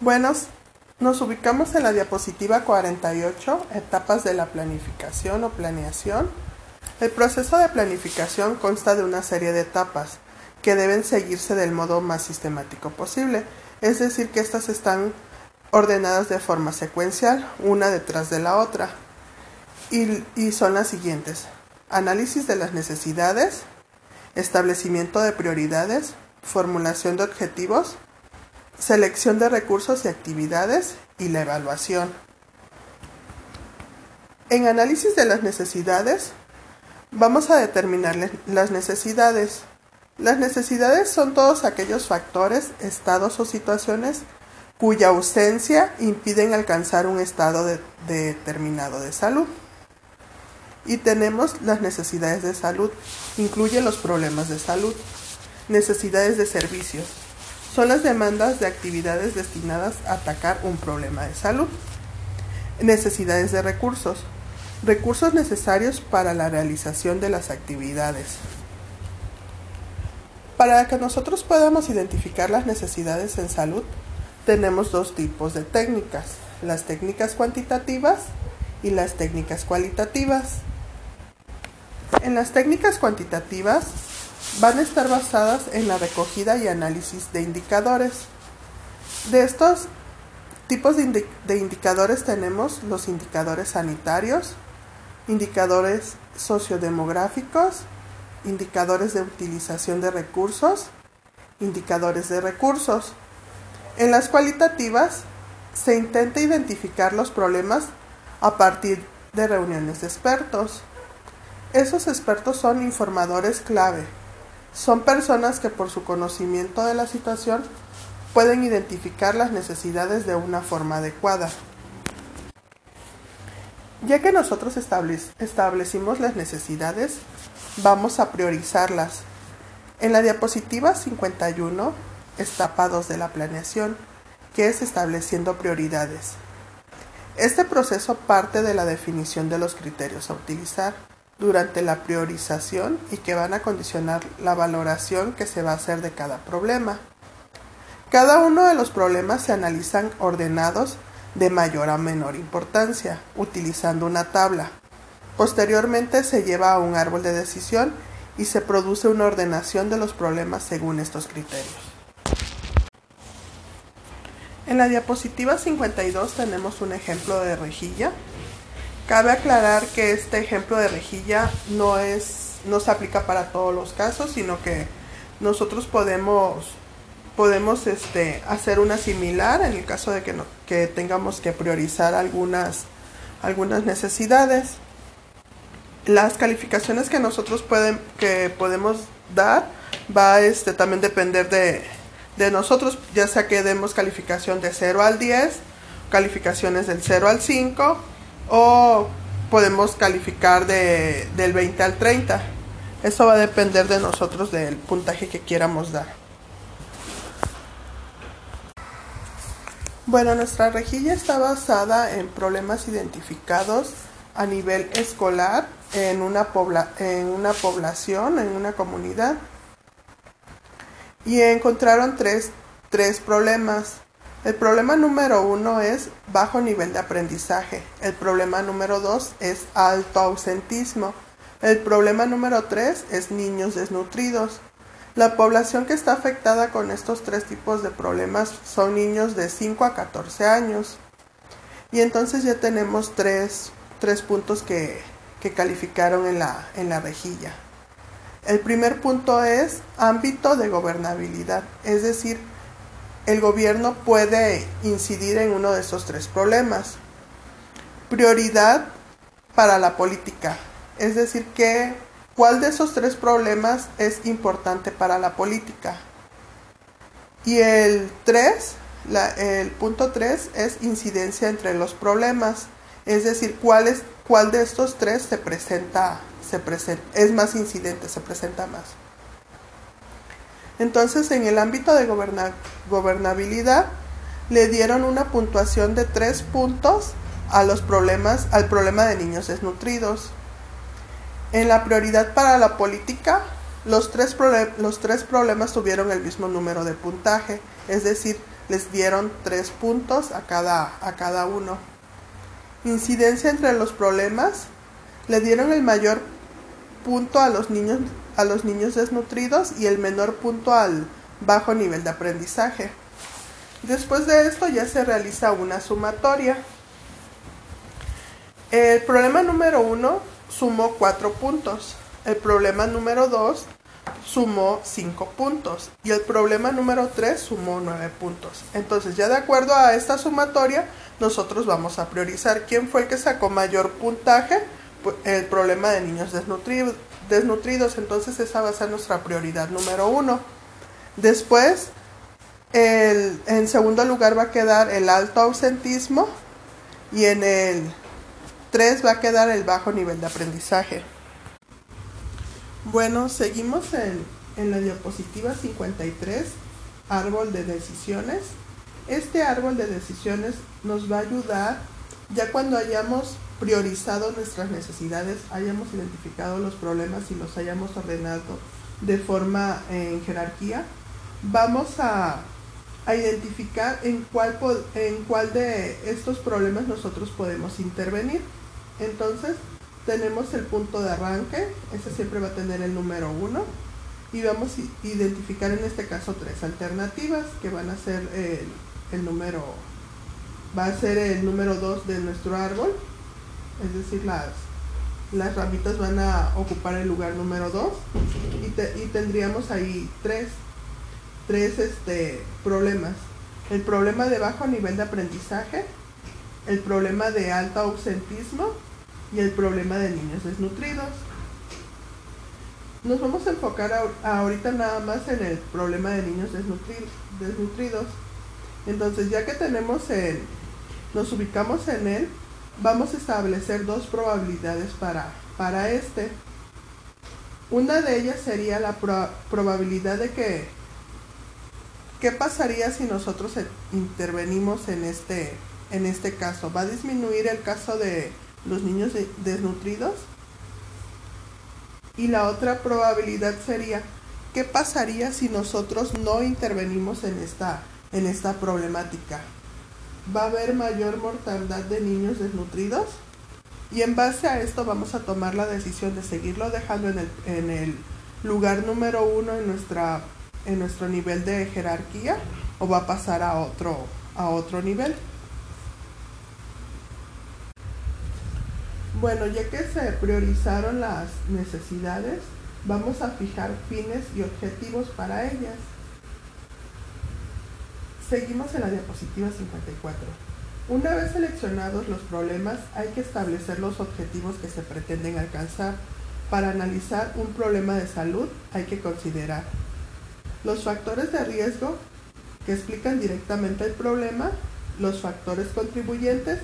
Bueno, nos ubicamos en la diapositiva 48, etapas de la planificación o planeación. El proceso de planificación consta de una serie de etapas que deben seguirse del modo más sistemático posible, es decir, que estas están ordenadas de forma secuencial, una detrás de la otra, y, y son las siguientes. Análisis de las necesidades, establecimiento de prioridades, formulación de objetivos, selección de recursos y actividades y la evaluación. En análisis de las necesidades, vamos a determinar las necesidades. Las necesidades son todos aquellos factores, estados o situaciones cuya ausencia impiden alcanzar un estado determinado de salud. Y tenemos las necesidades de salud, incluye los problemas de salud, necesidades de servicios, son las demandas de actividades destinadas a atacar un problema de salud. Necesidades de recursos. Recursos necesarios para la realización de las actividades. Para que nosotros podamos identificar las necesidades en salud, tenemos dos tipos de técnicas, las técnicas cuantitativas y las técnicas cualitativas. En las técnicas cuantitativas van a estar basadas en la recogida y análisis de indicadores. De estos tipos de, indicadores tenemos los indicadores sanitarios, indicadores sociodemográficos, indicadores de utilización de recursos, indicadores de recursos. En las cualitativas se intenta identificar los problemas a partir de reuniones de expertos. Esos expertos son informadores clave, son personas que por su conocimiento de la situación pueden identificar las necesidades de una forma adecuada. Ya que nosotros establecimos las necesidades, vamos a priorizarlas. En la diapositiva 51 estapados de la planeación, que es estableciendo prioridades. Este proceso parte de la definición de los criterios a utilizar durante la priorización y que van a condicionar la valoración que se va a hacer de cada problema. Cada uno de los problemas se analizan ordenados de mayor a menor importancia, utilizando una tabla. Posteriormente se lleva a un árbol de decisión y se produce una ordenación de los problemas según estos criterios. En la diapositiva 52 tenemos un ejemplo de rejilla Cabe aclarar que este ejemplo de rejilla no es no se aplica para todos los casos, sino que nosotros podemos podemos este, hacer una similar en el caso de que, que tengamos que priorizar algunas, algunas necesidades. Las calificaciones que nosotros pueden, que podemos dar va este, también depender de, de nosotros, ya sea que demos calificación de 0 al 10, calificaciones del 0 al 5 o podemos calificar de, del 20 al 30. Eso va a depender de nosotros del puntaje que quieramos dar. Bueno, nuestra rejilla está basada en problemas identificados a nivel escolar en una, en una población, en una comunidad. Y encontraron tres, tres problemas. El problema número uno es bajo nivel de aprendizaje. El problema número dos es alto ausentismo. El problema número tres es niños desnutridos. La población que está afectada con estos tres tipos de problemas son niños de 5 a 14 años. Y entonces ya tenemos tres, puntos que, que calificaron en la, en la rejilla. El primer punto es ámbito de gobernabilidad, es decir, el gobierno puede incidir en uno de esos tres problemas. Prioridad para la política, es decir, que cuál de esos tres problemas es importante para la política. Y el 3, el punto 3 es incidencia entre los problemas, es decir, cuál, es, cuál de estos tres se presenta, se presenta, es más incidente, se presenta más. Entonces, en el ámbito de gobernabilidad, le dieron una puntuación de tres puntos a los problemas, al problema de niños desnutridos. En la prioridad para la política, los tres, problemas tuvieron el mismo número de puntaje, es decir, les dieron tres puntos a cada, a cada uno. Incidencia entre los problemas, le dieron el mayor punto a los niños, a los niños desnutridos y el menor punto al bajo nivel de aprendizaje. Después de esto ya se realiza una sumatoria. El problema número uno sumó cuatro puntos. El problema número dos sumó 5 puntos y el problema número 3 sumó 9 puntos. Entonces, ya de acuerdo a esta sumatoria, nosotros vamos a priorizar quién fue el que sacó mayor puntaje, el problema de niños desnutridos, desnutridos. Entonces, esa va a ser nuestra prioridad número 1. Después, en segundo lugar va a quedar el alto ausentismo y en el 3 va a quedar el bajo nivel de aprendizaje. Bueno, seguimos en, en la diapositiva 53, árbol de decisiones. Este árbol de decisiones nos va a ayudar ya cuando hayamos priorizado nuestras necesidades, hayamos identificado los problemas y los hayamos ordenado de forma en jerarquía, vamos a, a identificar en cuál, en cuál de estos problemas nosotros podemos intervenir. Entonces, tenemos el punto de arranque, ese siempre va a tener el número 1 y vamos a identificar en este caso tres alternativas que van a ser el, número va a ser el número 2 de nuestro árbol es decir las las ramitas van a ocupar el lugar número 2 y, y, tendríamos ahí tres tres este problemas el problema de bajo nivel de aprendizaje el problema de alto ausentismo y el problema de niños desnutridos. Nos vamos a enfocar ahorita nada más en el problema de niños desnutridos. Entonces, ya que tenemos el, nos ubicamos en él, vamos a establecer dos probabilidades para, para este. Una de ellas sería la probabilidad de que, ¿qué pasaría si nosotros intervenimos en este, en este caso? ¿Va a disminuir el caso de los niños desnutridos. Y la otra probabilidad sería, ¿qué pasaría si nosotros no intervenimos en esta, en esta problemática? ¿Va a haber mayor mortandad de niños desnutridos? Y en base a esto vamos a tomar la decisión de seguirlo dejando en el, en el lugar número uno en, nuestra, en nuestro nivel de jerarquía o va a pasar a otro, a otro nivel. Bueno, ya que se priorizaron las necesidades, vamos a fijar fines y objetivos para ellas. Seguimos en la diapositiva 54. Una vez seleccionados los problemas, hay que establecer los objetivos que se pretenden alcanzar. Para analizar un problema de salud hay que considerar los factores de riesgo que explican directamente el problema, los factores contribuyentes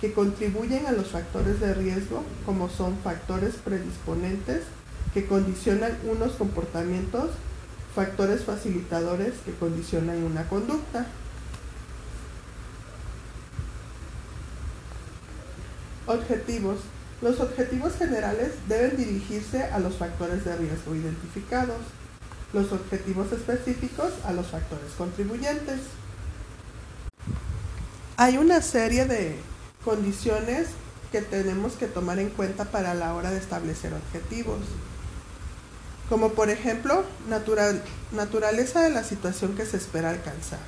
que contribuyen a los factores de riesgo, como son factores predisponentes que condicionan unos comportamientos, factores facilitadores que condicionan una conducta. Objetivos. Los objetivos generales deben dirigirse a los factores de riesgo identificados. Los objetivos específicos a los factores contribuyentes. Hay una serie de condiciones que tenemos que tomar en cuenta para la hora de establecer objetivos. Como por ejemplo, naturaleza de la situación que se espera alcanzar,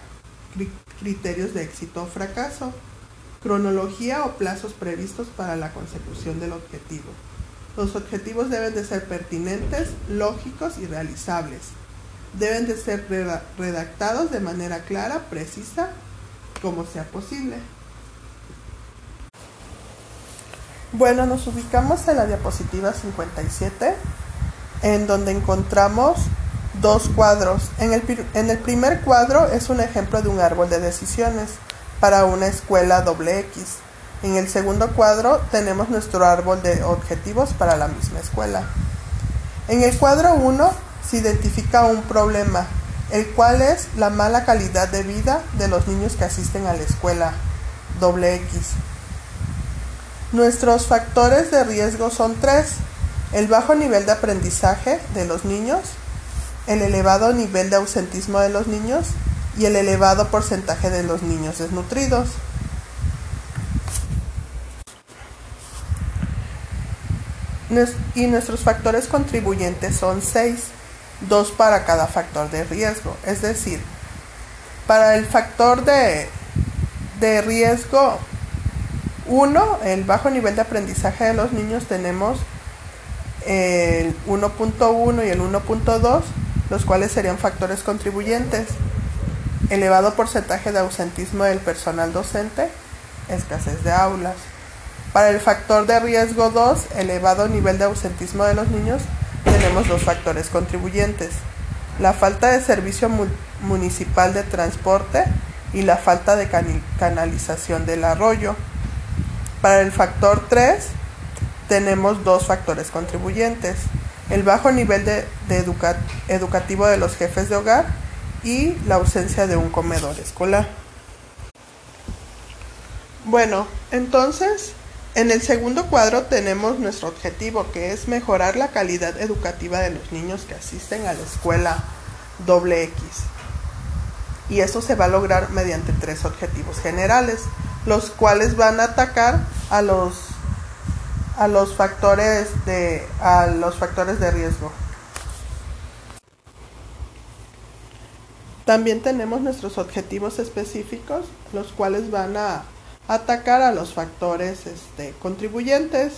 criterios de éxito o fracaso, cronología o plazos previstos para la consecución del objetivo. Los objetivos deben de ser pertinentes, lógicos y realizables. Deben de ser redactados de manera clara, precisa, como sea posible. Bueno, nos ubicamos en la diapositiva 57, en donde encontramos dos cuadros. En el, en el, primer cuadro es un ejemplo de un árbol de decisiones para una escuela doble X. En el segundo cuadro tenemos nuestro árbol de objetivos para la misma escuela. En el cuadro 1 se identifica un problema, el cual es la mala calidad de vida de los niños que asisten a la escuela doble X. Nuestros factores de riesgo son tres. El bajo nivel de aprendizaje de los niños, el elevado nivel de ausentismo de los niños y el elevado porcentaje de los niños desnutridos. Y nuestros factores contribuyentes son 6, 2 para cada factor de riesgo. Es decir, para el factor de, de riesgo 1, el bajo nivel de aprendizaje de los niños, tenemos el 1.1 y el 1.2, los cuales serían factores contribuyentes. Elevado porcentaje de ausentismo del personal docente, escasez de aulas. Para el factor de riesgo 2, elevado nivel de ausentismo de los niños, tenemos dos factores contribuyentes. La falta de servicio municipal de transporte y la falta de canalización del arroyo. Para el factor 3 tenemos dos factores contribuyentes. El bajo nivel de, educativo de los jefes de hogar y la ausencia de un comedor escolar. Bueno, entonces en el segundo cuadro tenemos nuestro objetivo que es mejorar la calidad educativa de los niños que asisten a la escuela doble X. Y eso se va a lograr mediante tres objetivos generales, los cuales van a atacar a los a los factores de a los factores de riesgo. También tenemos nuestros objetivos específicos, los cuales van a atacar a los factores este, contribuyentes